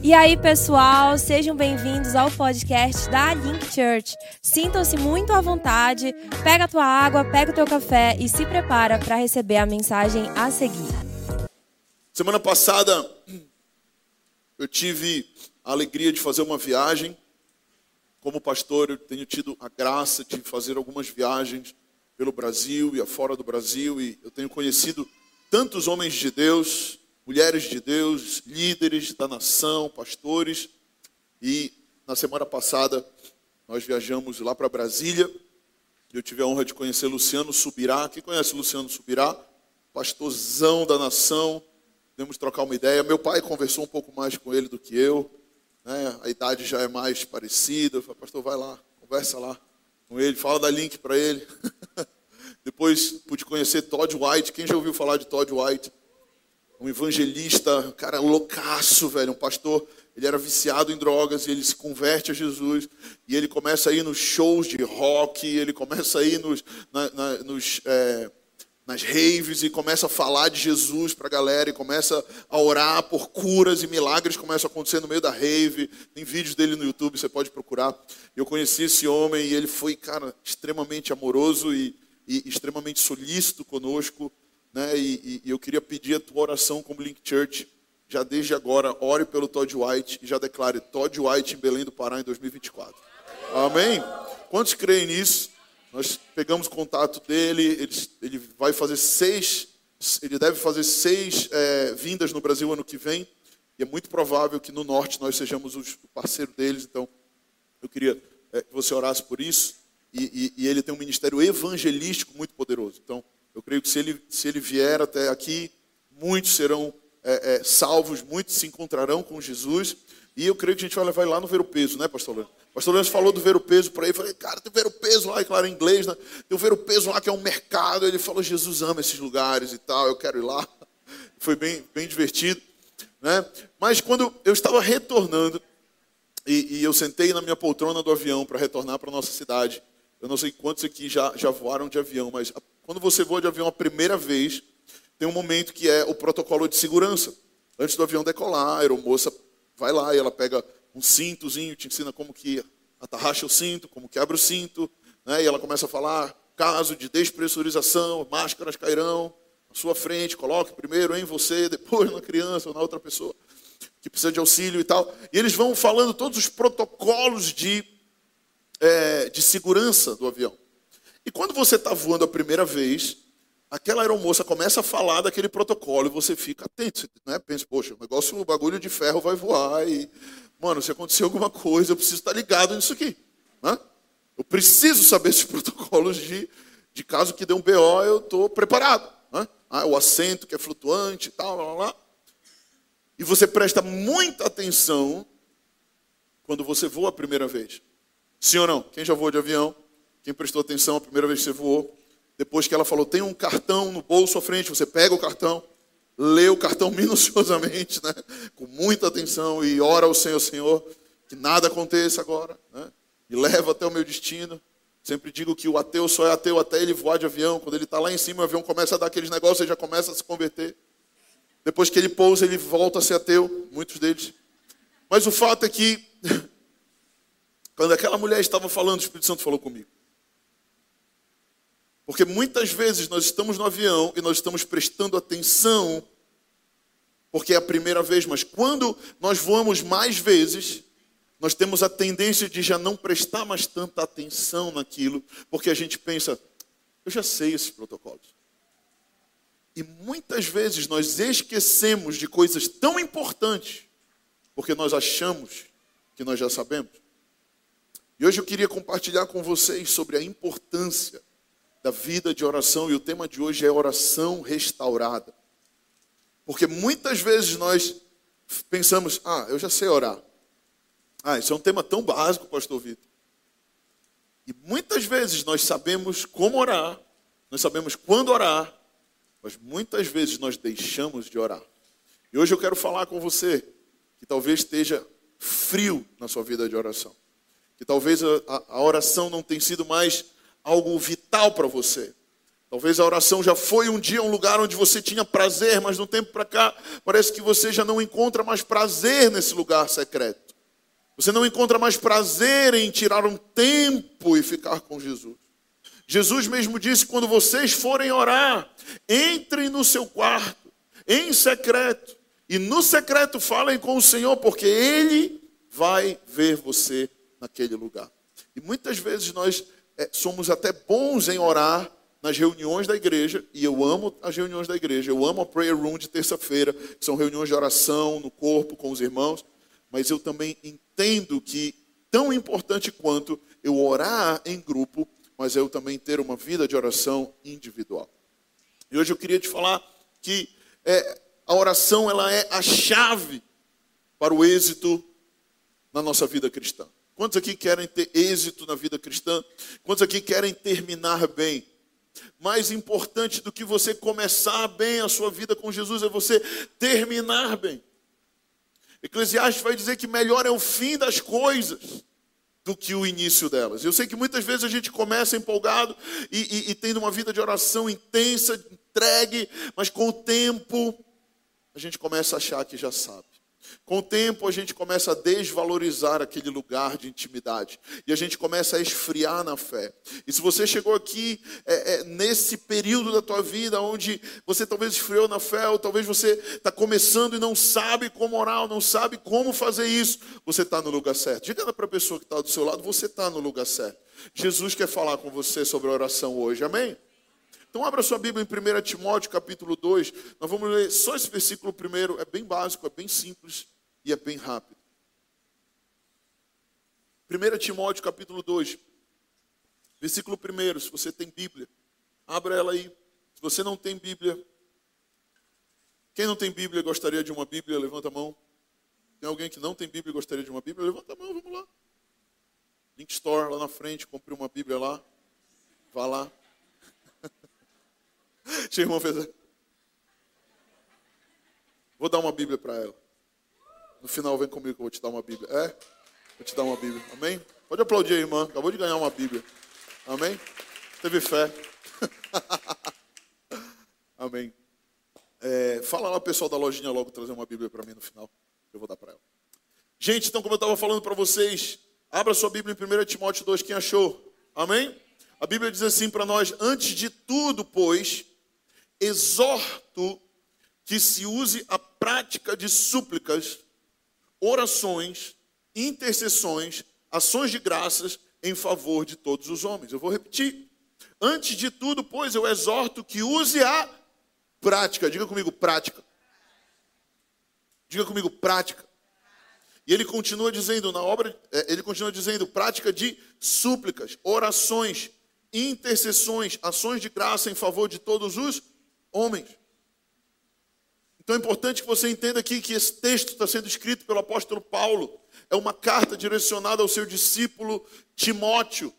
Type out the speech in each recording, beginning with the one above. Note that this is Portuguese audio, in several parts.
E aí, pessoal, sejam bem-vindos ao podcast da Link Church. Sintam-se muito à vontade, pega a tua água, pega o teu café e se prepara para receber a mensagem a seguir. Semana passada eu tive a alegria de fazer uma viagem. Como pastor, eu tenho tido a graça de fazer algumas viagens pelo Brasil e afora do Brasil e eu tenho conhecido tantos homens de Deus, mulheres de Deus, líderes da nação, pastores. E na semana passada nós viajamos lá para Brasília. Eu tive a honra de conhecer Luciano Subirá. Quem conhece Luciano Subirá? Pastorzão da nação. Podemos trocar uma ideia. Meu pai conversou um pouco mais com ele do que eu. Né? A idade já é mais parecida. Eu falei, pastor, vai lá, conversa lá com ele, fala da link para ele. Depois pude conhecer Todd White. Quem já ouviu falar de Todd White? Um evangelista, um cara loucaço, velho, um pastor, ele era viciado em drogas e ele se converte a Jesus e ele começa a ir nos shows de rock, ele começa a ir nos, na, na, nos é, nas raves e começa a falar de Jesus para a galera e começa a orar por curas e milagres começam a acontecer no meio da rave. Tem vídeos dele no YouTube, você pode procurar. Eu conheci esse homem e ele foi, cara, extremamente amoroso e, e extremamente solícito conosco né? E, e, eu queria pedir a tua oração como Link Church, já desde agora, ore pelo Todd White e já declare Todd White em Belém do Pará em 2024. Amém? Quantos creem nisso? Nós pegamos contato dele, ele, ele vai fazer seis, ele deve fazer seis é, vindas no Brasil ano que vem, e é muito provável que no norte nós sejamos o parceiro deles, então eu queria é, que você orasse por isso, e, e, e ele tem um ministério evangelístico muito poderoso, então eu creio que se ele, se ele vier até aqui, muitos serão é, é, salvos, muitos se encontrarão com Jesus. E eu creio que a gente vai levar lá no ver o peso, né, pastor Leandro? Pastor Leandro falou do ver o peso para ele. Falei, cara, tem ver o peso lá, e claro, em inglês, né? Tem o ver o peso lá que é um mercado. Ele falou, Jesus ama esses lugares e tal, eu quero ir lá. Foi bem, bem divertido, né? Mas quando eu estava retornando, e, e eu sentei na minha poltrona do avião para retornar para nossa cidade, eu não sei quantos aqui já, já voaram de avião, mas quando você voa de avião a primeira vez, tem um momento que é o protocolo de segurança. Antes do avião decolar, a aeromoça vai lá e ela pega um cintozinho, te ensina como que atarracha o cinto, como que abre o cinto, né? e ela começa a falar, caso de despressurização, máscaras cairão à sua frente, coloque primeiro em você, depois na criança ou na outra pessoa que precisa de auxílio e tal. E eles vão falando todos os protocolos de, é, de segurança do avião. E quando você está voando a primeira vez, aquela aeromoça começa a falar daquele protocolo e você fica atento. Né? pensa, poxa, o negócio, o bagulho de ferro vai voar e, mano, se acontecer alguma coisa, eu preciso estar ligado nisso aqui. Né? Eu preciso saber esses protocolos de, de caso que dê um BO, eu estou preparado. Né? Ah, o assento que é flutuante e tal, lá, lá. E você presta muita atenção quando você voa a primeira vez. Sim ou não? Quem já voou de avião? Quem prestou atenção a primeira vez que você voou, depois que ela falou, tem um cartão no bolso à frente, você pega o cartão, lê o cartão minuciosamente, né? com muita atenção e ora ao Senhor, Senhor, que nada aconteça agora, né? e leva até o meu destino. Sempre digo que o ateu só é ateu até ele voar de avião. Quando ele está lá em cima, o avião começa a dar aqueles negócios, ele já começa a se converter. Depois que ele pousa, ele volta a ser ateu, muitos deles. Mas o fato é que, quando aquela mulher estava falando, o Espírito Santo falou comigo. Porque muitas vezes nós estamos no avião e nós estamos prestando atenção, porque é a primeira vez, mas quando nós voamos mais vezes, nós temos a tendência de já não prestar mais tanta atenção naquilo, porque a gente pensa, eu já sei esses protocolos. E muitas vezes nós esquecemos de coisas tão importantes, porque nós achamos que nós já sabemos. E hoje eu queria compartilhar com vocês sobre a importância da vida de oração e o tema de hoje é oração restaurada. Porque muitas vezes nós pensamos, ah, eu já sei orar. Ah, isso é um tema tão básico, pastor Vitor. E muitas vezes nós sabemos como orar, nós sabemos quando orar, mas muitas vezes nós deixamos de orar. E hoje eu quero falar com você que talvez esteja frio na sua vida de oração. Que talvez a, a oração não tenha sido mais algo vital para você. Talvez a oração já foi um dia um lugar onde você tinha prazer, mas no tempo para cá parece que você já não encontra mais prazer nesse lugar secreto. Você não encontra mais prazer em tirar um tempo e ficar com Jesus. Jesus mesmo disse: quando vocês forem orar, entrem no seu quarto, em secreto, e no secreto falem com o Senhor, porque Ele vai ver você naquele lugar. E muitas vezes nós é, somos até bons em orar nas reuniões da igreja, e eu amo as reuniões da igreja, eu amo a prayer room de terça-feira, que são reuniões de oração no corpo com os irmãos, mas eu também entendo que tão importante quanto eu orar em grupo, mas eu também ter uma vida de oração individual. E hoje eu queria te falar que é, a oração ela é a chave para o êxito na nossa vida cristã. Quantos aqui querem ter êxito na vida cristã? Quantos aqui querem terminar bem? Mais importante do que você começar bem a sua vida com Jesus é você terminar bem. Eclesiastes vai dizer que melhor é o fim das coisas do que o início delas. Eu sei que muitas vezes a gente começa empolgado e, e, e tendo uma vida de oração intensa, entregue, mas com o tempo a gente começa a achar que já sabe. Com o tempo, a gente começa a desvalorizar aquele lugar de intimidade e a gente começa a esfriar na fé. E se você chegou aqui é, é, nesse período da tua vida onde você talvez esfriou na fé, ou talvez você está começando e não sabe como orar, não sabe como fazer isso, você está no lugar certo. Diga para a pessoa que está do seu lado: você está no lugar certo. Jesus quer falar com você sobre a oração hoje, amém? Então abra sua Bíblia em 1 Timóteo capítulo 2. Nós vamos ler só esse versículo primeiro, é bem básico, é bem simples e é bem rápido. 1 Timóteo capítulo 2, versículo 1, se você tem Bíblia, abra ela aí. Se você não tem Bíblia, quem não tem Bíblia gostaria de uma Bíblia, levanta a mão. Tem alguém que não tem Bíblia e gostaria de uma Bíblia? Levanta a mão, vamos lá. Link Store lá na frente, compre uma Bíblia lá. Vá lá. Tinha irmão fez. Vou dar uma Bíblia para ela. No final, vem comigo que eu vou te dar uma Bíblia. É? Vou te dar uma Bíblia. Amém? Pode aplaudir a irmã. Acabou de ganhar uma Bíblia. Amém? Teve fé. Amém. É, fala lá, pessoal da lojinha, logo trazer uma Bíblia para mim no final. Eu vou dar para ela. Gente, então, como eu estava falando para vocês, abra sua Bíblia em 1 Timóteo 2. Quem achou? Amém? A Bíblia diz assim para nós: Antes de tudo, pois, exorto que se use a prática de súplicas, orações, intercessões, ações de graças em favor de todos os homens. Eu vou repetir. Antes de tudo, pois, eu exorto que use a prática. Diga comigo, prática. Diga comigo, prática. E ele continua dizendo na obra, é, ele continua dizendo prática de súplicas, orações, intercessões, ações de graça em favor de todos os homens. Então é importante que você entenda aqui que esse texto está sendo escrito pelo apóstolo Paulo. É uma carta direcionada ao seu discípulo Timóteo.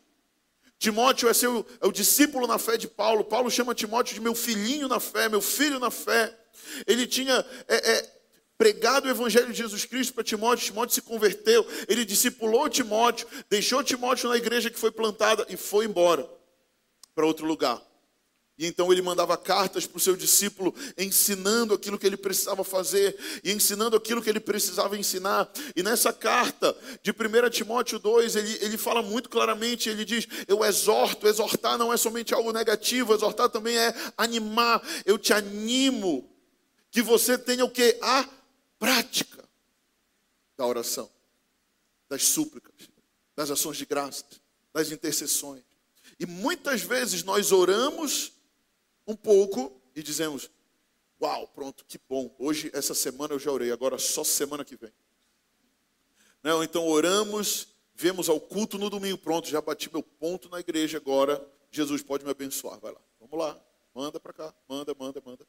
Timóteo é, seu, é o discípulo na fé de Paulo. Paulo chama Timóteo de meu filhinho na fé, meu filho na fé. Ele tinha é, é, pregado o evangelho de Jesus Cristo para Timóteo. Timóteo se converteu. Ele discipulou Timóteo, deixou Timóteo na igreja que foi plantada e foi embora para outro lugar. E então ele mandava cartas para o seu discípulo, ensinando aquilo que ele precisava fazer e ensinando aquilo que ele precisava ensinar. E nessa carta de 1 Timóteo 2, ele, ele fala muito claramente: ele diz, Eu exorto, exortar não é somente algo negativo, exortar também é animar. Eu te animo que você tenha o que? A prática da oração, das súplicas, das ações de graças, das intercessões. E muitas vezes nós oramos um pouco e dizemos: Uau, pronto, que bom. Hoje, essa semana eu já orei, agora só semana que vem. Não, então oramos, vemos ao culto no domingo, pronto, já bati meu ponto na igreja agora. Jesus pode me abençoar, vai lá, vamos lá, manda para cá, manda, manda, manda.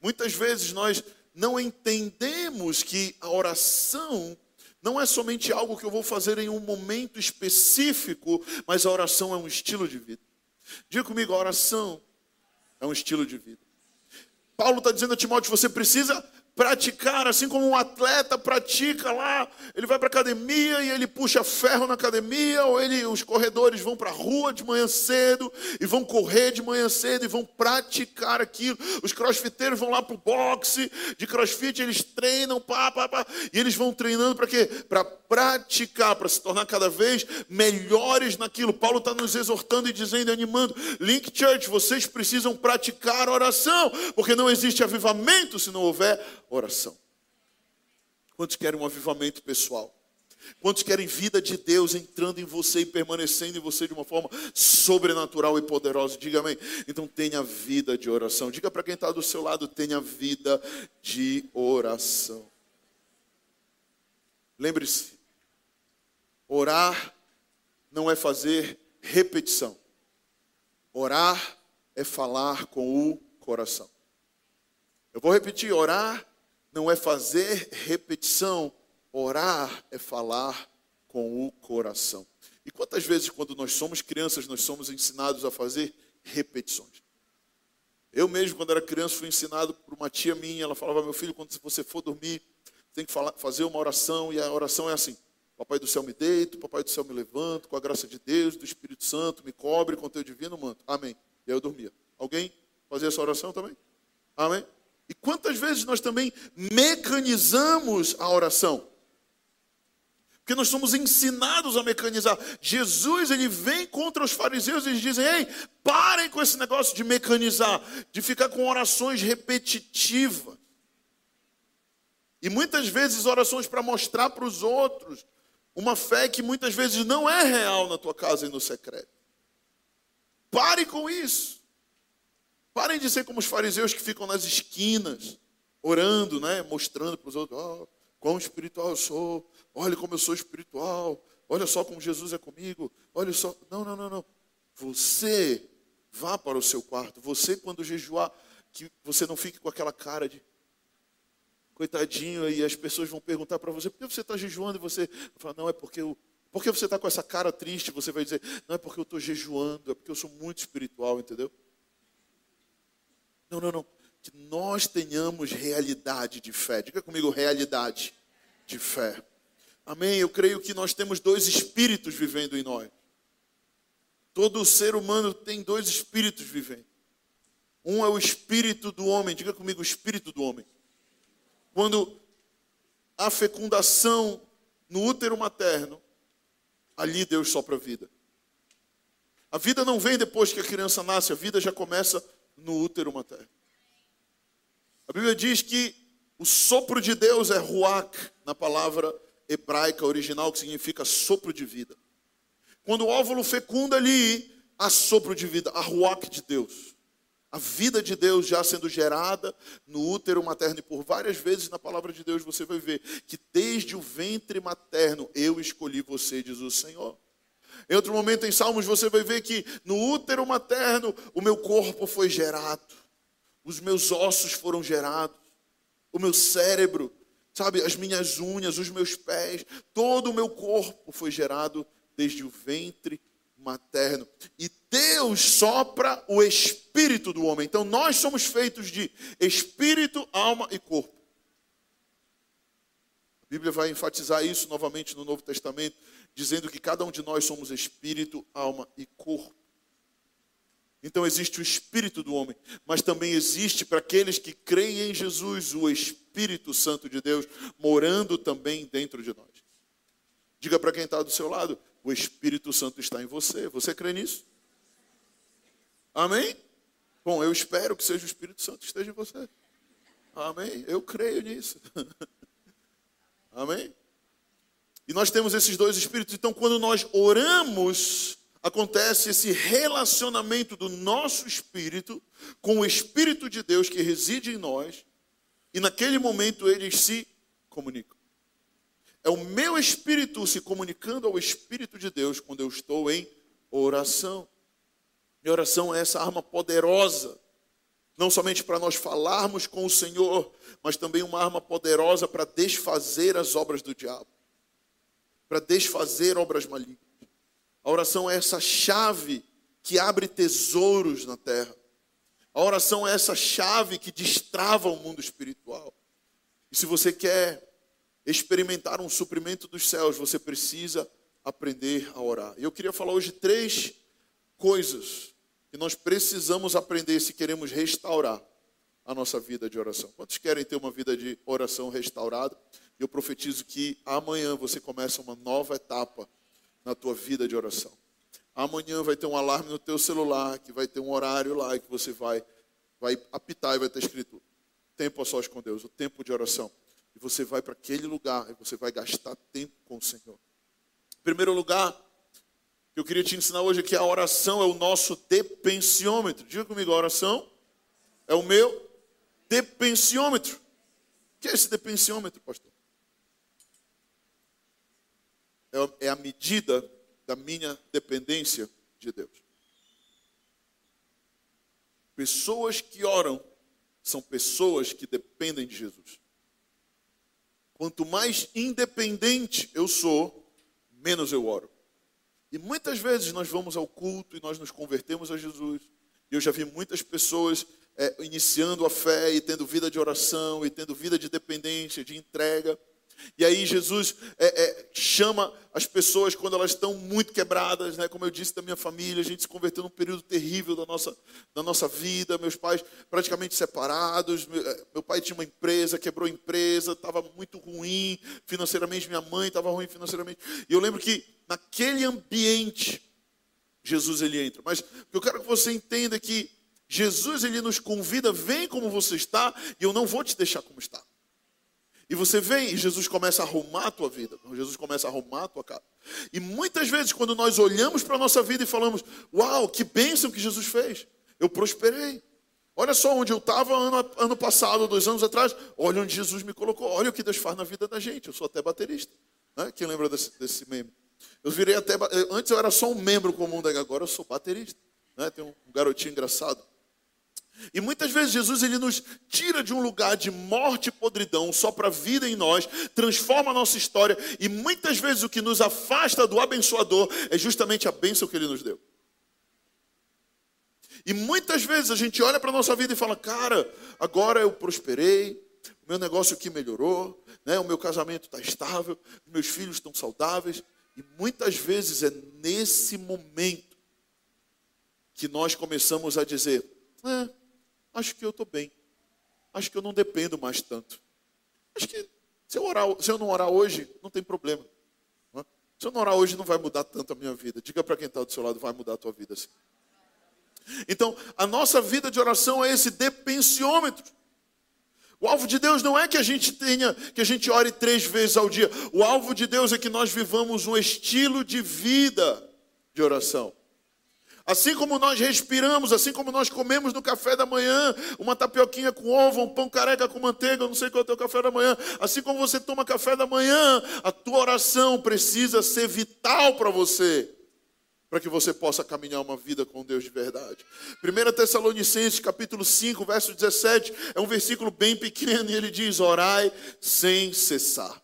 Muitas vezes nós não entendemos que a oração não é somente algo que eu vou fazer em um momento específico, mas a oração é um estilo de vida. Diga comigo, a oração é um estilo de vida. Paulo está dizendo a Timóteo: você precisa praticar, assim como um atleta pratica lá, ele vai para a academia e ele puxa ferro na academia, ou ele, os corredores vão para a rua de manhã cedo e vão correr de manhã cedo e vão praticar aquilo. Os crossfiteiros vão lá para o boxe de crossfit, eles treinam, pá, pá, pá, e eles vão treinando para quê? Para praticar, para se tornar cada vez melhores naquilo. Paulo está nos exortando e dizendo, animando, Link Church, vocês precisam praticar oração, porque não existe avivamento se não houver oração. Quantos querem um avivamento pessoal? Quantos querem vida de Deus entrando em você e permanecendo em você de uma forma sobrenatural e poderosa? Diga amém. Então tenha vida de oração. Diga para quem está do seu lado, tenha vida de oração. Lembre-se, orar não é fazer repetição. Orar é falar com o coração. Eu vou repetir: orar não é fazer repetição, orar é falar com o coração. E quantas vezes, quando nós somos crianças, nós somos ensinados a fazer repetições? Eu mesmo, quando era criança, fui ensinado por uma tia minha, ela falava, meu filho, quando você for dormir, tem que falar, fazer uma oração, e a oração é assim, Papai do céu me deito, Papai do céu me levanto, com a graça de Deus, do Espírito Santo, me cobre com teu divino manto. Amém. E aí eu dormia. Alguém fazia essa oração também? Amém? E quantas vezes nós também mecanizamos a oração? Porque nós somos ensinados a mecanizar. Jesus, ele vem contra os fariseus e dizem: ei, parem com esse negócio de mecanizar, de ficar com orações repetitivas. E muitas vezes orações para mostrar para os outros uma fé que muitas vezes não é real na tua casa e no secreto. Pare com isso. Parem de ser como os fariseus que ficam nas esquinas, orando, né? mostrando para os outros, oh, quão espiritual eu sou, olha como eu sou espiritual, olha só como Jesus é comigo, olha só. Não, não, não, não. Você vá para o seu quarto. Você, quando jejuar, que você não fique com aquela cara de coitadinho, e as pessoas vão perguntar para você, por que você está jejuando? E você fala, não, é porque eu. Por que você está com essa cara triste? Você vai dizer, não é porque eu estou jejuando, é porque eu sou muito espiritual, entendeu? Não, não, não. Que nós tenhamos realidade de fé. Diga comigo, realidade de fé. Amém? Eu creio que nós temos dois espíritos vivendo em nós. Todo ser humano tem dois espíritos vivendo. Um é o espírito do homem. Diga comigo, o espírito do homem. Quando a fecundação no útero materno, ali Deus sopra a vida. A vida não vem depois que a criança nasce, a vida já começa no útero materno. A Bíblia diz que o sopro de Deus é ruach, na palavra hebraica original, que significa sopro de vida. Quando o óvulo fecunda ali, há sopro de vida, há ruach de Deus. A vida de Deus já sendo gerada no útero materno. E por várias vezes na palavra de Deus você vai ver que desde o ventre materno eu escolhi você, diz o Senhor. Em outro momento em Salmos você vai ver que no útero materno o meu corpo foi gerado, os meus ossos foram gerados, o meu cérebro, sabe, as minhas unhas, os meus pés, todo o meu corpo foi gerado desde o ventre materno. E Deus sopra o espírito do homem. Então nós somos feitos de espírito, alma e corpo. Bíblia vai enfatizar isso novamente no Novo Testamento dizendo que cada um de nós somos espírito, alma e corpo. Então existe o espírito do homem, mas também existe para aqueles que creem em Jesus o Espírito Santo de Deus morando também dentro de nós. Diga para quem está do seu lado: o Espírito Santo está em você. Você crê nisso? Amém? Bom, eu espero que seja o Espírito Santo que esteja em você. Amém? Eu creio nisso. Amém? E nós temos esses dois espíritos. Então, quando nós oramos, acontece esse relacionamento do nosso espírito com o Espírito de Deus que reside em nós. E naquele momento eles se comunicam. É o meu espírito se comunicando ao Espírito de Deus quando eu estou em oração. E oração é essa arma poderosa, não somente para nós falarmos com o Senhor, mas também uma arma poderosa para desfazer as obras do diabo para desfazer obras malignas. A oração é essa chave que abre tesouros na terra. A oração é essa chave que destrava o mundo espiritual. E se você quer experimentar um suprimento dos céus, você precisa aprender a orar. E eu queria falar hoje três coisas que nós precisamos aprender se queremos restaurar a nossa vida de oração. Quantos querem ter uma vida de oração restaurada? Eu profetizo que amanhã você começa uma nova etapa na tua vida de oração. Amanhã vai ter um alarme no teu celular, que vai ter um horário lá que você vai vai apitar e vai estar escrito tempo a sós com Deus, o tempo de oração. E você vai para aquele lugar e você vai gastar tempo com o Senhor. Em primeiro lugar, eu queria te ensinar hoje é que a oração é o nosso depensiômetro. Diga comigo, a oração é o meu depensiômetro. O que é esse depensiômetro, pastor? É, é a medida da minha dependência de Deus. Pessoas que oram são pessoas que dependem de Jesus. Quanto mais independente eu sou, menos eu oro. E muitas vezes nós vamos ao culto e nós nos convertemos a Jesus. E eu já vi muitas pessoas é, iniciando a fé e tendo vida de oração e tendo vida de dependência, de entrega. E aí Jesus é, é, chama as pessoas quando elas estão muito quebradas, né? como eu disse da minha família, a gente se converteu num período terrível da nossa, da nossa vida, meus pais praticamente separados, meu, é, meu pai tinha uma empresa, quebrou a empresa, estava muito ruim financeiramente, minha mãe estava ruim financeiramente. E eu lembro que naquele ambiente, Jesus ele entra. Mas eu quero que você entenda é que Jesus ele nos convida, vem como você está, e eu não vou te deixar como está. E você vem e Jesus começa a arrumar a tua vida. Jesus começa a arrumar a tua casa. E muitas vezes, quando nós olhamos para a nossa vida e falamos: Uau, que bênção que Jesus fez. Eu prosperei. Olha só onde eu estava ano, ano passado, dois anos atrás. Olha onde Jesus me colocou. Olha o que Deus faz na vida da gente. Eu sou até baterista. Né? Quem lembra desse, desse meme? Eu virei até. Antes eu era só um membro comum, agora eu sou baterista. Né? Tem um garotinho engraçado. E muitas vezes Jesus ele nos tira de um lugar de morte e podridão, só para vida em nós, transforma a nossa história, e muitas vezes o que nos afasta do abençoador é justamente a bênção que ele nos deu. E muitas vezes a gente olha para a nossa vida e fala: Cara, agora eu prosperei, o meu negócio aqui melhorou, né? o meu casamento está estável, meus filhos estão saudáveis. E muitas vezes é nesse momento que nós começamos a dizer: é, acho que eu estou bem. Acho que eu não dependo mais tanto. Acho que se eu, orar, se eu não orar hoje, não tem problema. Não é? Se eu não orar hoje, não vai mudar tanto a minha vida. Diga para quem está do seu lado, vai mudar a tua vida. Assim. Então, a nossa vida de oração é esse depensiômetro. O alvo de Deus não é que a gente tenha, que a gente ore três vezes ao dia. O alvo de Deus é que nós vivamos um estilo de vida de oração. Assim como nós respiramos, assim como nós comemos no café da manhã, uma tapioquinha com ovo, um pão careca com manteiga, eu não sei qual é o teu café da manhã. Assim como você toma café da manhã, a tua oração precisa ser vital para você, para que você possa caminhar uma vida com Deus de verdade. 1 Tessalonicenses capítulo 5, verso 17, é um versículo bem pequeno e ele diz: Orai sem cessar.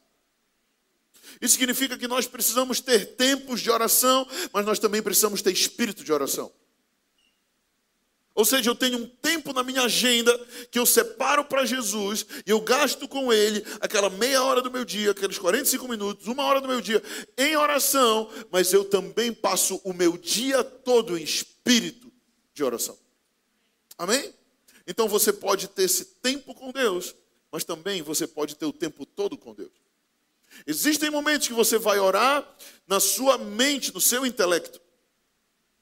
Isso significa que nós precisamos ter tempos de oração, mas nós também precisamos ter espírito de oração. Ou seja, eu tenho um tempo na minha agenda que eu separo para Jesus e eu gasto com Ele aquela meia hora do meu dia, aqueles 45 minutos, uma hora do meu dia em oração, mas eu também passo o meu dia todo em espírito de oração. Amém? Então você pode ter esse tempo com Deus, mas também você pode ter o tempo todo com Deus. Existem momentos que você vai orar na sua mente, no seu intelecto.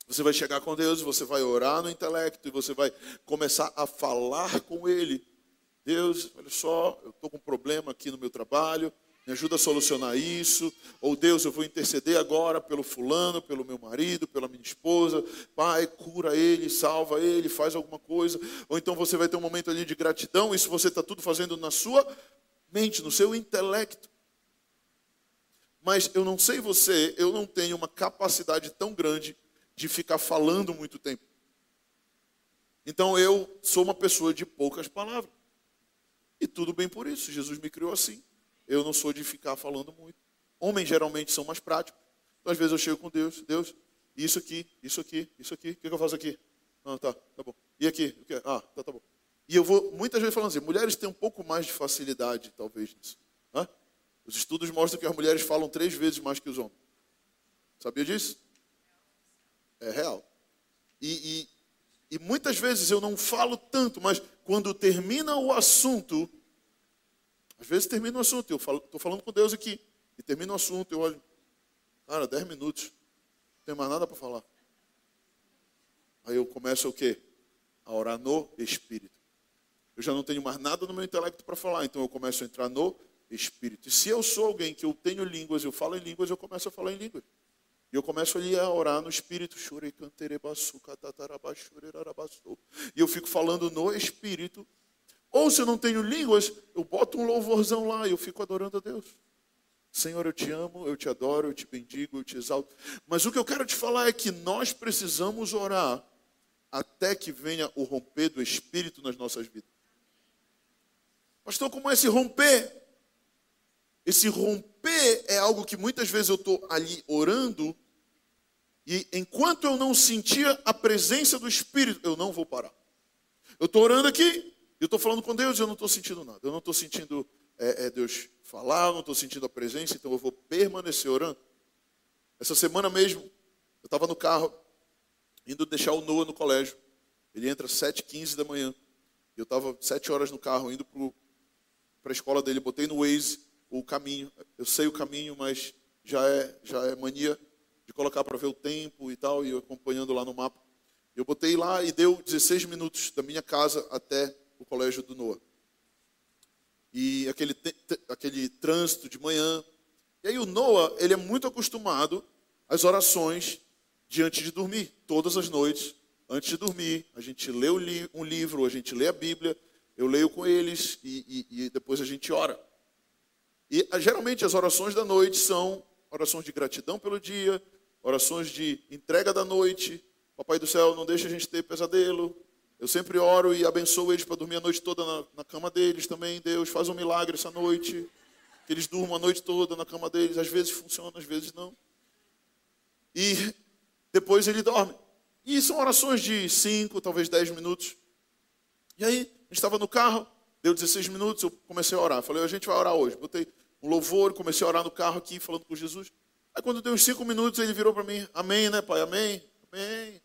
Você vai chegar com Deus, você vai orar no intelecto e você vai começar a falar com Ele. Deus, olha só, eu estou com um problema aqui no meu trabalho, me ajuda a solucionar isso. Ou Deus, eu vou interceder agora pelo fulano, pelo meu marido, pela minha esposa. Pai, cura ele, salva ele, faz alguma coisa. Ou então você vai ter um momento ali de gratidão. Isso você está tudo fazendo na sua mente, no seu intelecto. Mas eu não sei você, eu não tenho uma capacidade tão grande de ficar falando muito tempo. Então eu sou uma pessoa de poucas palavras. E tudo bem por isso, Jesus me criou assim. Eu não sou de ficar falando muito. Homens geralmente são mais práticos. Então, às vezes eu chego com Deus, Deus, isso aqui, isso aqui, isso aqui, o que eu faço aqui? Ah, tá, tá bom. E aqui? Ah, tá, tá bom. E eu vou muitas vezes falando assim, mulheres têm um pouco mais de facilidade, talvez, nisso. Hã? Os estudos mostram que as mulheres falam três vezes mais que os homens. Sabia disso? É real. E, e, e muitas vezes eu não falo tanto, mas quando termina o assunto, às vezes termina o assunto, eu estou falando com Deus aqui, e termina o assunto, eu olho, cara, dez minutos, não tem mais nada para falar. Aí eu começo o quê? A orar no Espírito. Eu já não tenho mais nada no meu intelecto para falar, então eu começo a entrar no Espírito. E se eu sou alguém que eu tenho línguas, eu falo em línguas, eu começo a falar em línguas. E eu começo ali a orar no Espírito. E eu fico falando no Espírito. Ou se eu não tenho línguas, eu boto um louvorzão lá e eu fico adorando a Deus. Senhor, eu te amo, eu te adoro, eu te bendigo, eu te exalto. Mas o que eu quero te falar é que nós precisamos orar até que venha o romper do Espírito nas nossas vidas. Pastor, como é esse romper? Esse romper é algo que muitas vezes eu estou ali orando e enquanto eu não sentia a presença do Espírito, eu não vou parar. Eu estou orando aqui, eu estou falando com Deus eu não estou sentindo nada. Eu não estou sentindo é, é, Deus falar, eu não estou sentindo a presença, então eu vou permanecer orando. Essa semana mesmo, eu estava no carro, indo deixar o Noah no colégio. Ele entra às 7h15 da manhã. Eu estava sete horas no carro, indo para a escola dele, botei no Waze o caminho. Eu sei o caminho, mas já é, já é mania de colocar para ver o tempo e tal, e eu acompanhando lá no mapa. Eu botei lá e deu 16 minutos da minha casa até o colégio do Noah. E aquele, aquele trânsito de manhã. E aí o Noah, ele é muito acostumado às orações diante de dormir. Todas as noites, antes de dormir, a gente lê um livro, a gente lê a Bíblia, eu leio com eles e, e, e depois a gente ora. E ah, geralmente as orações da noite são orações de gratidão pelo dia, orações de entrega da noite. Papai do céu, não deixa a gente ter pesadelo. Eu sempre oro e abençoo eles para dormir a noite toda na, na, cama deles também. Deus faz um milagre essa noite. Que eles durmam a noite toda na cama deles. Às vezes funciona, às vezes não. E depois ele dorme. E são orações de 5, talvez 10 minutos. E aí, a gente estava no carro, deu 16 minutos, eu comecei a orar. Falei, a gente vai orar hoje. Botei um louvor, comecei a orar no carro aqui, falando com Jesus. Aí quando deu uns 5 minutos, ele virou para mim, amém, né, pai? Amém, amém.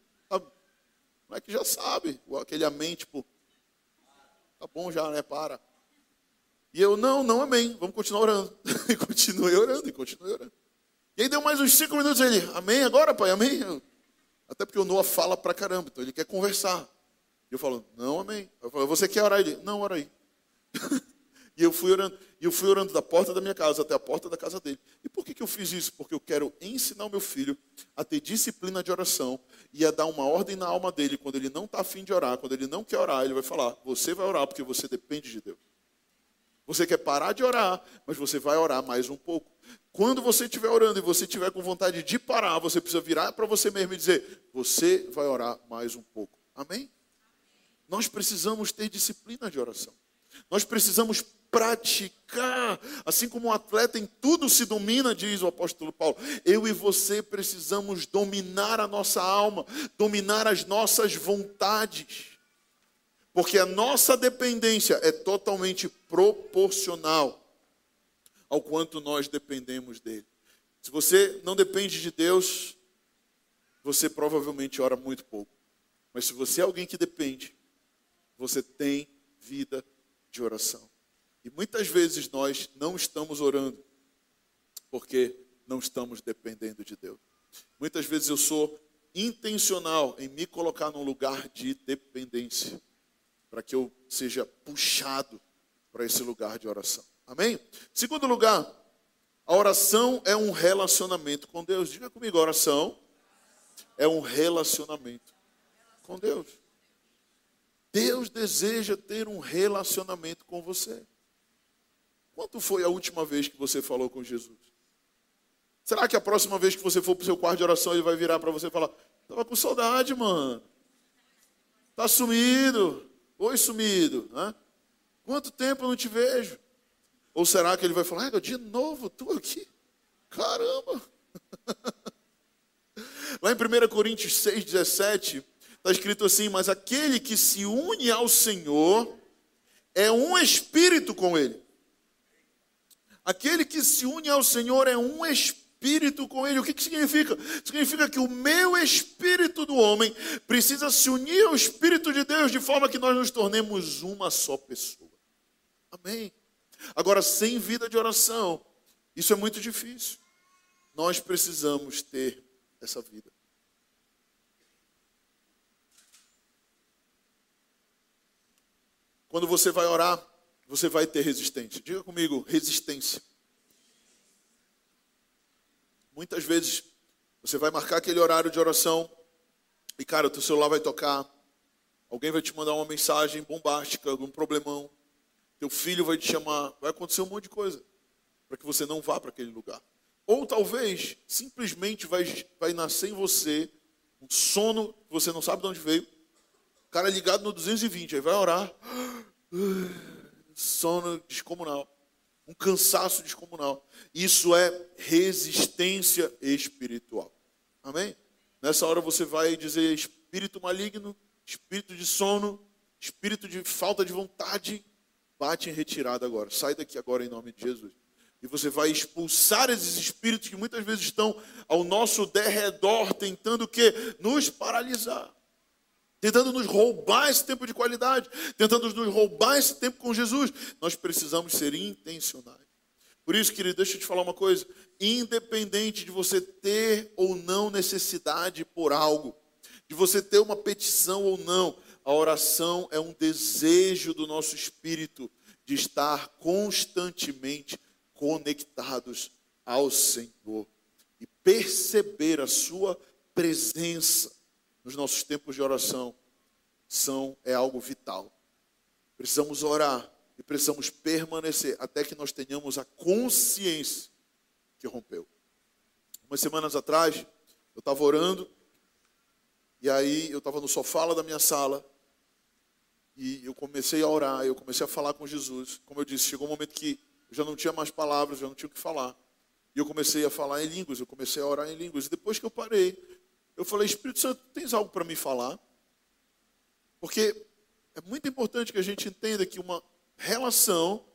Não é que já sabe, aquele amém, tipo, tá bom já, né? Para. E eu, não, não amém, vamos continuar orando. E continuei orando, e continuei orando. E aí deu mais uns cinco minutos, ele, amém agora, pai, amém? Até porque o Noah fala pra caramba, então ele quer conversar. E eu falo, não, amém. Eu falo, você quer orar? Ele, não, ora aí. e eu fui orando. E eu fui orando da porta da minha casa até a porta da casa dele. E por que, que eu fiz isso? Porque eu quero ensinar o meu filho a ter disciplina de oração e a dar uma ordem na alma dele quando ele não está afim de orar, quando ele não quer orar, ele vai falar: Você vai orar porque você depende de Deus. Você quer parar de orar, mas você vai orar mais um pouco. Quando você estiver orando e você estiver com vontade de parar, você precisa virar para você mesmo e dizer: Você vai orar mais um pouco. Amém? Nós precisamos ter disciplina de oração. Nós precisamos praticar, assim como um atleta em tudo se domina, diz o apóstolo Paulo. Eu e você precisamos dominar a nossa alma, dominar as nossas vontades. Porque a nossa dependência é totalmente proporcional ao quanto nós dependemos dele. Se você não depende de Deus, você provavelmente ora muito pouco. Mas se você é alguém que depende, você tem vida de oração. E muitas vezes nós não estamos orando porque não estamos dependendo de Deus. Muitas vezes eu sou intencional em me colocar num lugar de dependência, para que eu seja puxado para esse lugar de oração. Amém? Segundo lugar, a oração é um relacionamento com Deus. Diga comigo, oração é um relacionamento com Deus. Deus deseja ter um relacionamento com você. Quanto foi a última vez que você falou com Jesus? Será que a próxima vez que você for para o seu quarto de oração, ele vai virar para você e falar: Estava com saudade, mano. Está sumido. Oi, sumido. Né? Quanto tempo eu não te vejo? Ou será que ele vai falar: de novo, tu aqui? Caramba. Lá em 1 Coríntios 6, 17, está escrito assim: Mas aquele que se une ao Senhor é um espírito com Ele. Aquele que se une ao Senhor é um espírito com Ele. O que, que significa? Significa que o meu espírito do homem precisa se unir ao Espírito de Deus de forma que nós nos tornemos uma só pessoa. Amém. Agora, sem vida de oração, isso é muito difícil. Nós precisamos ter essa vida. Quando você vai orar, você vai ter resistência. Diga comigo, resistência. Muitas vezes você vai marcar aquele horário de oração e, cara, o teu celular vai tocar, alguém vai te mandar uma mensagem bombástica, algum problemão, teu filho vai te chamar, vai acontecer um monte de coisa para que você não vá para aquele lugar. Ou talvez simplesmente vai, vai nascer em você um sono que você não sabe de onde veio. O cara ligado no 220, aí vai orar. Sono descomunal. Um cansaço descomunal. Isso é resistência espiritual. Amém? Nessa hora você vai dizer espírito maligno, espírito de sono, espírito de falta de vontade. Bate em retirada agora. Sai daqui agora em nome de Jesus. E você vai expulsar esses espíritos que muitas vezes estão ao nosso derredor, tentando que nos paralisar. Tentando nos roubar esse tempo de qualidade, tentando nos roubar esse tempo com Jesus. Nós precisamos ser intencionais. Por isso, querido, deixa eu te falar uma coisa. Independente de você ter ou não necessidade por algo, de você ter uma petição ou não, a oração é um desejo do nosso espírito de estar constantemente conectados ao Senhor e perceber a sua presença nos nossos tempos de oração são é algo vital. Precisamos orar e precisamos permanecer até que nós tenhamos a consciência que rompeu. Umas semanas atrás, eu estava orando e aí eu estava no sofá lá da minha sala e eu comecei a orar, eu comecei a falar com Jesus. Como eu disse, chegou um momento que eu já não tinha mais palavras, já não tinha o que falar. E eu comecei a falar em línguas, eu comecei a orar em línguas. E depois que eu parei, eu falei, Espírito Santo, tens algo para me falar? Porque é muito importante que a gente entenda que uma relação,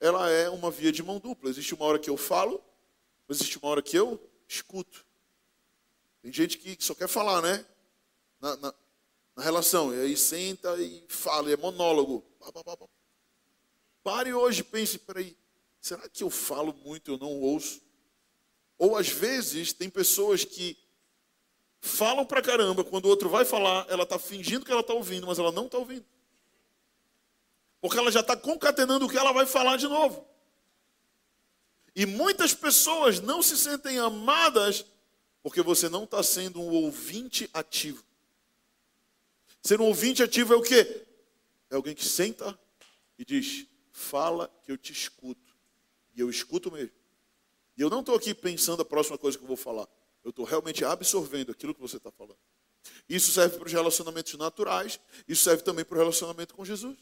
ela é uma via de mão dupla. Existe uma hora que eu falo, mas existe uma hora que eu escuto. Tem gente que só quer falar, né? Na, na, na relação. E aí senta e fala, e é monólogo. Pare hoje, pense, peraí, será que eu falo muito e eu não ouço? Ou às vezes tem pessoas que falam pra caramba, quando o outro vai falar, ela está fingindo que ela está ouvindo, mas ela não está ouvindo. Porque ela já está concatenando o que ela vai falar de novo. E muitas pessoas não se sentem amadas porque você não está sendo um ouvinte ativo. Ser um ouvinte ativo é o quê? É alguém que senta e diz: Fala que eu te escuto. E eu escuto mesmo. E eu não estou aqui pensando a próxima coisa que eu vou falar. Eu estou realmente absorvendo aquilo que você está falando. Isso serve para os relacionamentos naturais, isso serve também para o relacionamento com Jesus.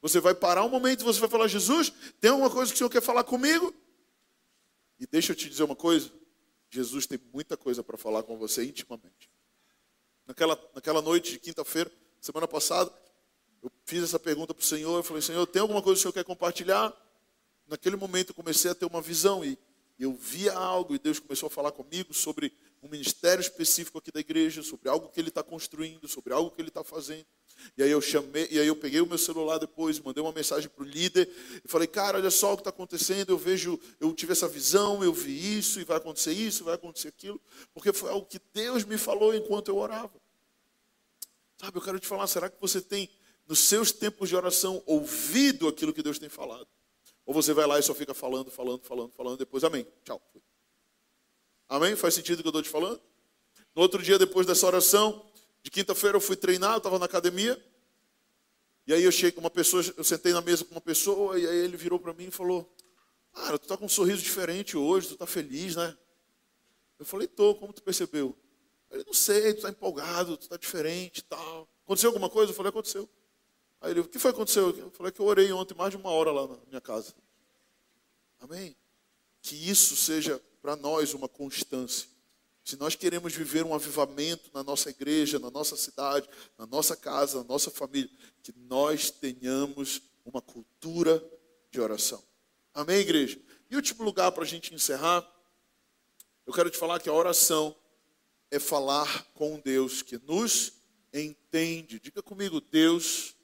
Você vai parar um momento e você vai falar: Jesus, tem alguma coisa que o Senhor quer falar comigo? E deixa eu te dizer uma coisa: Jesus tem muita coisa para falar com você intimamente. Naquela, naquela noite de quinta-feira, semana passada, eu fiz essa pergunta para o Senhor. Eu falei: Senhor, tem alguma coisa que o Senhor quer compartilhar? naquele momento eu comecei a ter uma visão e eu via algo e Deus começou a falar comigo sobre um ministério específico aqui da igreja, sobre algo que Ele está construindo, sobre algo que Ele está fazendo. E aí eu chamei, e aí eu peguei o meu celular depois, mandei uma mensagem para o líder e falei, cara, olha só o que está acontecendo, eu vejo, eu tive essa visão, eu vi isso, e vai acontecer isso, vai acontecer aquilo, porque foi algo que Deus me falou enquanto eu orava. Sabe, eu quero te falar, será que você tem, nos seus tempos de oração, ouvido aquilo que Deus tem falado? Ou você vai lá e só fica falando, falando, falando, falando, depois, amém, tchau. Amém? Faz sentido o que eu estou te falando? No outro dia, depois dessa oração, de quinta-feira eu fui treinar, eu estava na academia, e aí eu cheguei uma pessoa, eu sentei na mesa com uma pessoa, e aí ele virou para mim e falou, cara, tu está com um sorriso diferente hoje, tu está feliz, né? Eu falei, tô, como tu percebeu? Ele, não sei, tu está empolgado, tu está diferente tal. Aconteceu alguma coisa? Eu falei, aconteceu. Aí ele, o que foi que aconteceu? Eu falei que eu orei ontem mais de uma hora lá na minha casa. Amém? Que isso seja para nós uma constância. se nós queremos viver um avivamento na nossa igreja, na nossa cidade, na nossa casa, na nossa família, que nós tenhamos uma cultura de oração. Amém, igreja? E último lugar para a gente encerrar, eu quero te falar que a oração é falar com Deus que nos entende. Diga comigo, Deus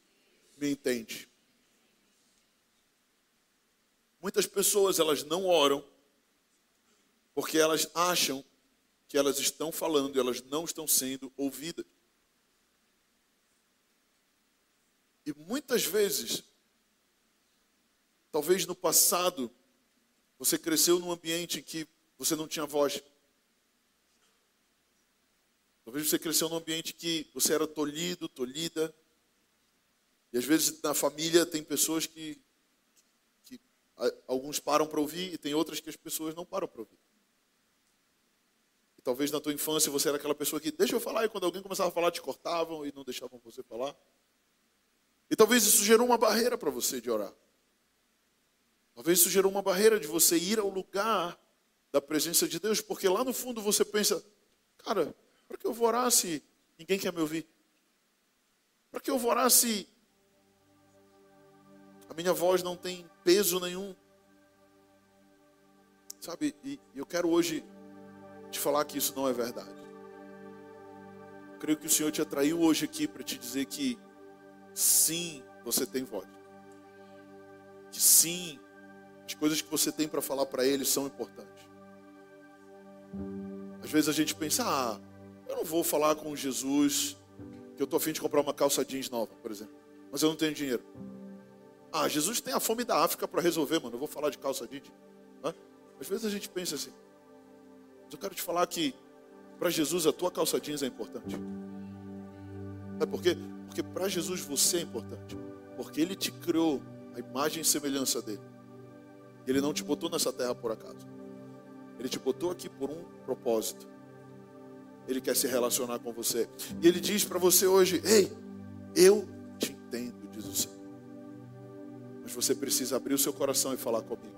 me entende. Muitas pessoas elas não oram porque elas acham que elas estão falando e elas não estão sendo ouvidas. E muitas vezes, talvez no passado, você cresceu num ambiente em que você não tinha voz. Talvez você cresceu num ambiente que você era tolhido, tolhida. E às vezes na família tem pessoas que Alguns param para ouvir e tem outras que as pessoas não param para ouvir. E talvez na tua infância você era aquela pessoa que, deixa eu falar, e quando alguém começava a falar, te cortavam e não deixavam você falar. E talvez isso gerou uma barreira para você de orar. Talvez isso gerou uma barreira de você ir ao lugar da presença de Deus, porque lá no fundo você pensa, cara, para que eu vou orar se ninguém quer me ouvir? Para que eu vou orar se minha voz não tem peso nenhum. Sabe, e eu quero hoje te falar que isso não é verdade. Eu creio que o Senhor te atraiu hoje aqui para te dizer que sim, você tem voz. Que sim, as coisas que você tem para falar para Ele são importantes. Às vezes a gente pensa, ah, eu não vou falar com Jesus que eu estou afim de comprar uma calça jeans nova, por exemplo, mas eu não tenho dinheiro. Ah, Jesus tem a fome da África para resolver, mano. Eu vou falar de calça jeans. Às vezes a gente pensa assim. Mas eu quero te falar que para Jesus a tua calça jeans é importante. Sabe por quê? Porque para Jesus você é importante. Porque Ele te criou a imagem e semelhança dele. Ele não te botou nessa terra por acaso. Ele te botou aqui por um propósito. Ele quer se relacionar com você. E Ele diz para você hoje: Ei, eu te entendo, diz o Senhor você precisa abrir o seu coração e falar comigo.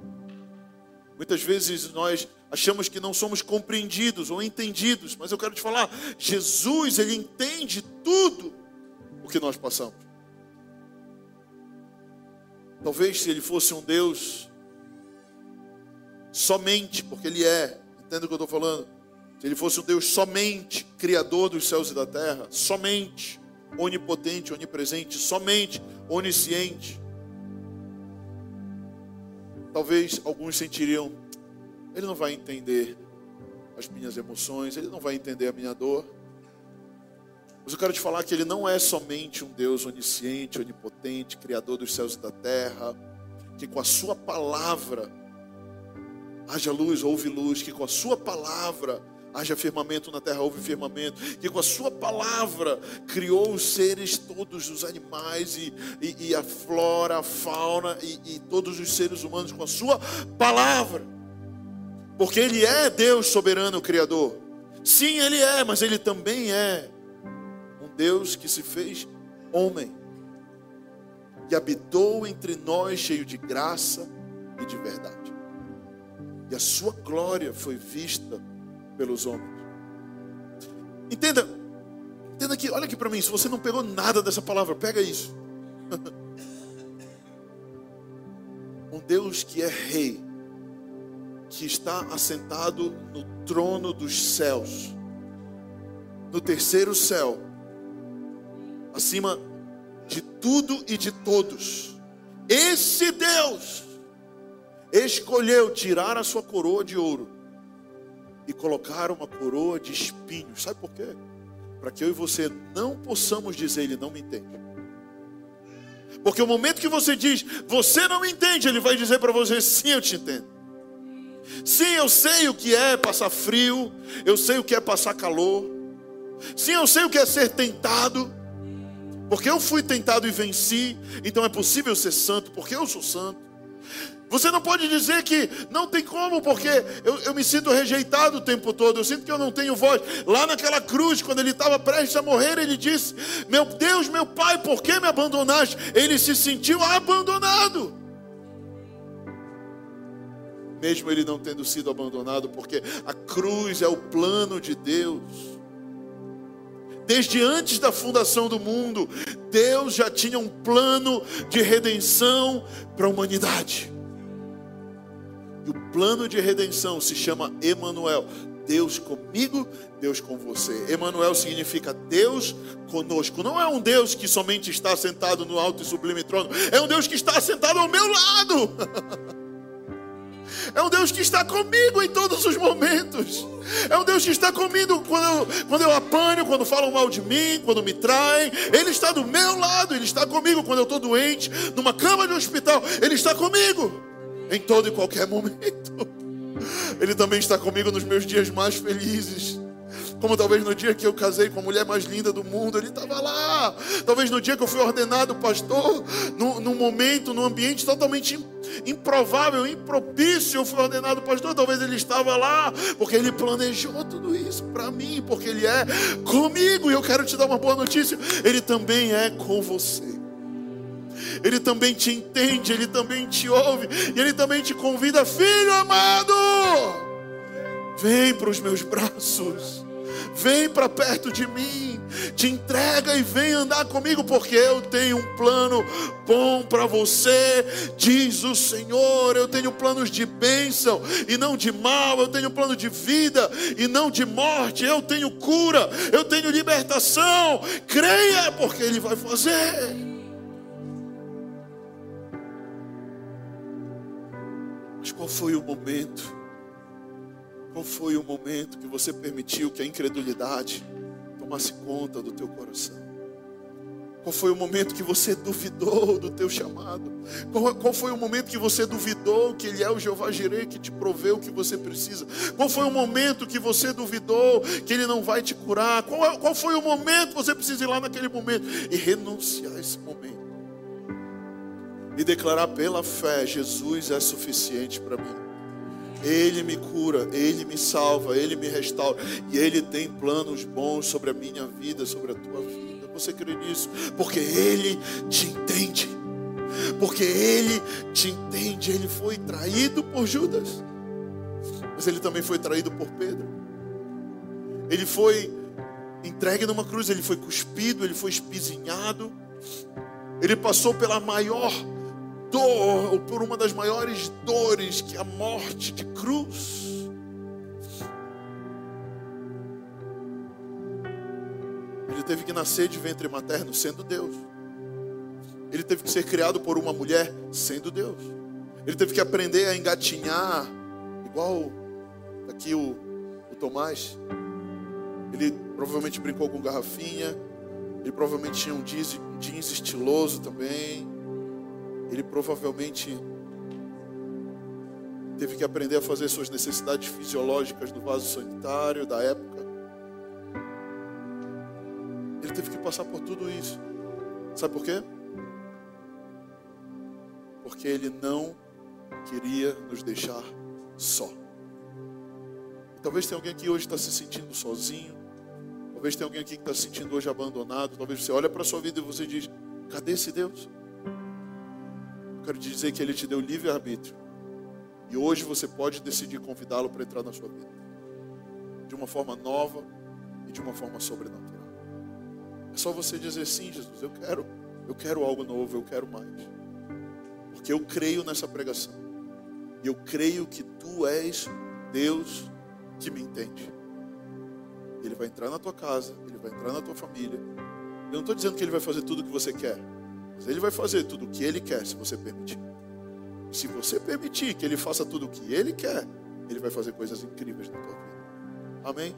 Muitas vezes nós achamos que não somos compreendidos ou entendidos, mas eu quero te falar, Jesus, ele entende tudo o que nós passamos. Talvez se ele fosse um Deus somente, porque ele é, entenda o que eu estou falando. Se ele fosse um Deus somente criador dos céus e da terra, somente onipotente, onipresente, somente onisciente, Talvez alguns sentiriam, ele não vai entender as minhas emoções, ele não vai entender a minha dor. Mas eu quero te falar que ele não é somente um Deus onisciente, onipotente, criador dos céus e da terra, que com a sua palavra haja luz, houve luz, que com a sua palavra haja firmamento na terra, houve firmamento, que com a sua palavra criou os seres, todos os animais e, e, e a flora, a fauna e, e todos os seres humanos com a sua palavra, porque Ele é Deus soberano, Criador. Sim, Ele é, mas Ele também é um Deus que se fez homem e habitou entre nós cheio de graça e de verdade. E a sua glória foi vista pelos homens. Entenda, entenda aqui, olha aqui para mim, se você não pegou nada dessa palavra, pega isso. um Deus que é rei, que está assentado no trono dos céus, no terceiro céu, acima de tudo e de todos. Esse Deus escolheu tirar a sua coroa de ouro e colocar uma coroa de espinhos. Sabe por quê? Para que eu e você não possamos dizer, Ele não me entende. Porque o momento que você diz, você não me entende, Ele vai dizer para você, sim, eu te entendo. Sim, eu sei o que é passar frio, eu sei o que é passar calor. Sim, eu sei o que é ser tentado, porque eu fui tentado e venci, então é possível ser santo, porque eu sou santo. Você não pode dizer que não tem como, porque eu, eu, me sinto rejeitado o tempo todo, eu sinto que eu não tenho voz. Lá naquela cruz, quando ele estava prestes a morrer, ele disse: Meu Deus, meu Pai, por que me abandonaste? Ele se sentiu abandonado. mesmo ele não tendo sido abandonado, porque a cruz é o plano de Deus. Desde antes da fundação do mundo, Deus já tinha um plano de redenção para a humanidade. E o plano de redenção se chama Emanuel. Deus comigo, Deus com você. Emanuel significa Deus conosco. Não é um Deus que somente está sentado no alto e sublime trono, é um Deus que está sentado ao meu lado. É um Deus que está comigo em todos os momentos. É um Deus que está comigo quando eu, quando eu apanho, quando falam mal de mim, quando me traem. Ele está do meu lado, Ele está comigo quando eu estou doente, numa cama de hospital. Ele está comigo em todo e qualquer momento. Ele também está comigo nos meus dias mais felizes. Como talvez no dia que eu casei com a mulher mais linda do mundo, ele estava lá. Talvez no dia que eu fui ordenado pastor, num, num momento, num ambiente totalmente improvável, impropício, eu fui ordenado pastor. Talvez ele estava lá, porque ele planejou tudo isso para mim, porque ele é comigo. E eu quero te dar uma boa notícia: ele também é com você. Ele também te entende, Ele também te ouve, e Ele também te convida, filho amado, vem para os meus braços, vem para perto de mim, te entrega e vem andar comigo, porque eu tenho um plano bom para você, diz o Senhor. Eu tenho planos de bênção e não de mal, eu tenho plano de vida e não de morte, eu tenho cura, eu tenho libertação. Creia, porque Ele vai fazer. Mas qual foi o momento? Qual foi o momento que você permitiu que a incredulidade tomasse conta do teu coração? Qual foi o momento que você duvidou do teu chamado? Qual, qual, foi o momento que você duvidou que Ele é o Jeová Jireh que te proveu o que você precisa? Qual foi o momento que você duvidou que Ele não vai te curar? Qual, qual foi o momento que você precisa ir lá naquele momento e renunciar a esse momento? E declarar pela fé: Jesus é suficiente para mim. Ele me cura, Ele me salva, Ele me restaura e Ele tem planos bons sobre a minha vida, sobre a tua vida. Você crê nisso? Porque Ele te entende. Porque Ele te entende. Ele foi traído por Judas, mas Ele também foi traído por Pedro. Ele foi entregue numa cruz, ele foi cuspido, ele foi espizinhado. Ele passou pela maior dor, ou por uma das maiores dores, que é a morte de cruz. Ele teve que nascer de ventre materno sendo Deus. Ele teve que ser criado por uma mulher sendo Deus. Ele teve que aprender a engatinhar, igual aqui o, o Tomás. Ele provavelmente brincou com garrafinha. Ele provavelmente tinha um jeans, um jeans estiloso também ele provavelmente teve que aprender a fazer suas necessidades fisiológicas no vaso sanitário da época. Ele teve que passar por tudo isso. Sabe por quê? Porque ele não queria nos deixar só. Talvez tenha alguém aqui hoje está se sentindo sozinho. Talvez tenha alguém aqui que está se sentindo hoje abandonado. Talvez você olha para a sua vida e você diz: cadê esse Deus? Quero te dizer que Ele te deu livre arbítrio. E hoje você pode decidir convidá-lo para entrar na sua vida. De uma forma nova e de uma forma sobrenatural. É só você dizer sim, Jesus, eu quero, eu quero algo novo, eu quero mais. Porque eu creio nessa pregação. E eu creio que tu és Deus que me entende. Ele vai entrar na tua casa, ele vai entrar na tua família. Eu não estou dizendo que ele vai fazer tudo o que você quer. Ele vai fazer tudo o que Ele quer, se você permitir. Se você permitir que Ele faça tudo o que Ele quer, Ele vai fazer coisas incríveis na tua vida. Amém?